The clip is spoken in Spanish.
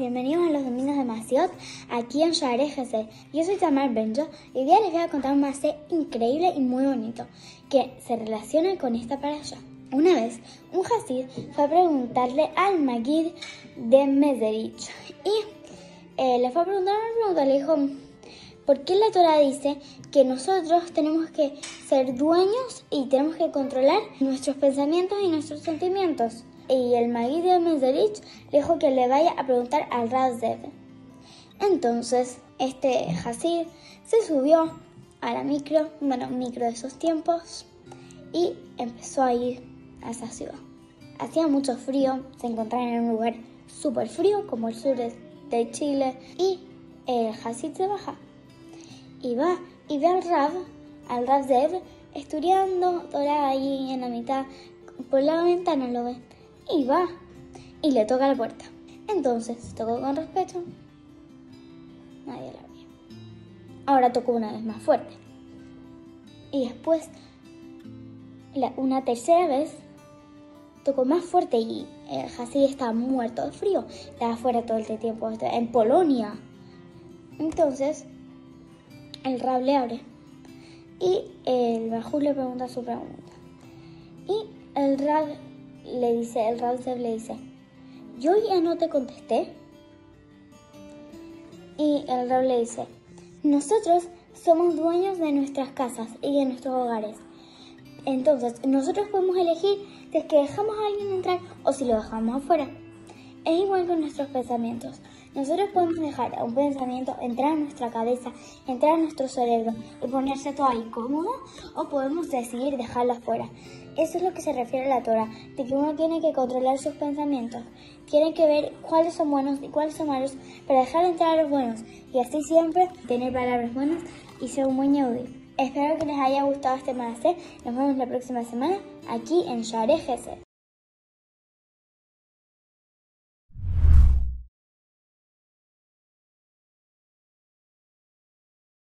bienvenidos a los Domingos de aquí en Share GC. Yo soy Tamar Benjo y hoy día les voy a contar un macé increíble y muy bonito que se relaciona con esta allá. Una vez, un Hasid fue a preguntarle al Magid de Mezerich y eh, le fue a preguntar una pregunta, le dijo, ¿por qué la Torah dice que nosotros tenemos que ser dueños y tenemos que controlar nuestros pensamientos y nuestros sentimientos? Y el Magui de Mezerich le dijo que le vaya a preguntar al Razev. Entonces, este Hasid se subió a la micro, bueno, micro de esos tiempos, y empezó a ir a esa ciudad. Hacía mucho frío, se encontraba en un lugar súper frío, como el sur de Chile, y el Hasid se baja. Y va y ve al Rav, al estudiando Torah ahí en la mitad, por la ventana lo ve y va y le toca la puerta. Entonces tocó con respeto. Nadie la abrió. Ahora tocó una vez más fuerte. Y después, una tercera vez, tocó más fuerte y el Hasid estaba muerto de frío. Estaba fuera todo el tiempo, en Polonia. Entonces, el Rab le abre. Y el Bajul le pregunta su pregunta. Y el Rab le dice, el Raúl le dice, yo ya no te contesté. Y el Raúl le dice, nosotros somos dueños de nuestras casas y de nuestros hogares. Entonces, nosotros podemos elegir si es que dejamos a alguien entrar o si lo dejamos afuera. Es igual con nuestros pensamientos. Nosotros podemos dejar a un pensamiento entrar en nuestra cabeza, entrar en nuestro cerebro y ponerse todo ahí cómodo o podemos decidir dejarlo afuera. Eso es lo que se refiere a la Torah, de que uno tiene que controlar sus pensamientos. Tiene que ver cuáles son buenos y cuáles son malos para dejar entrar a los buenos y así siempre tener palabras buenas y ser un buen yehudi. Espero que les haya gustado este mensaje. Nos vemos la próxima semana aquí en Share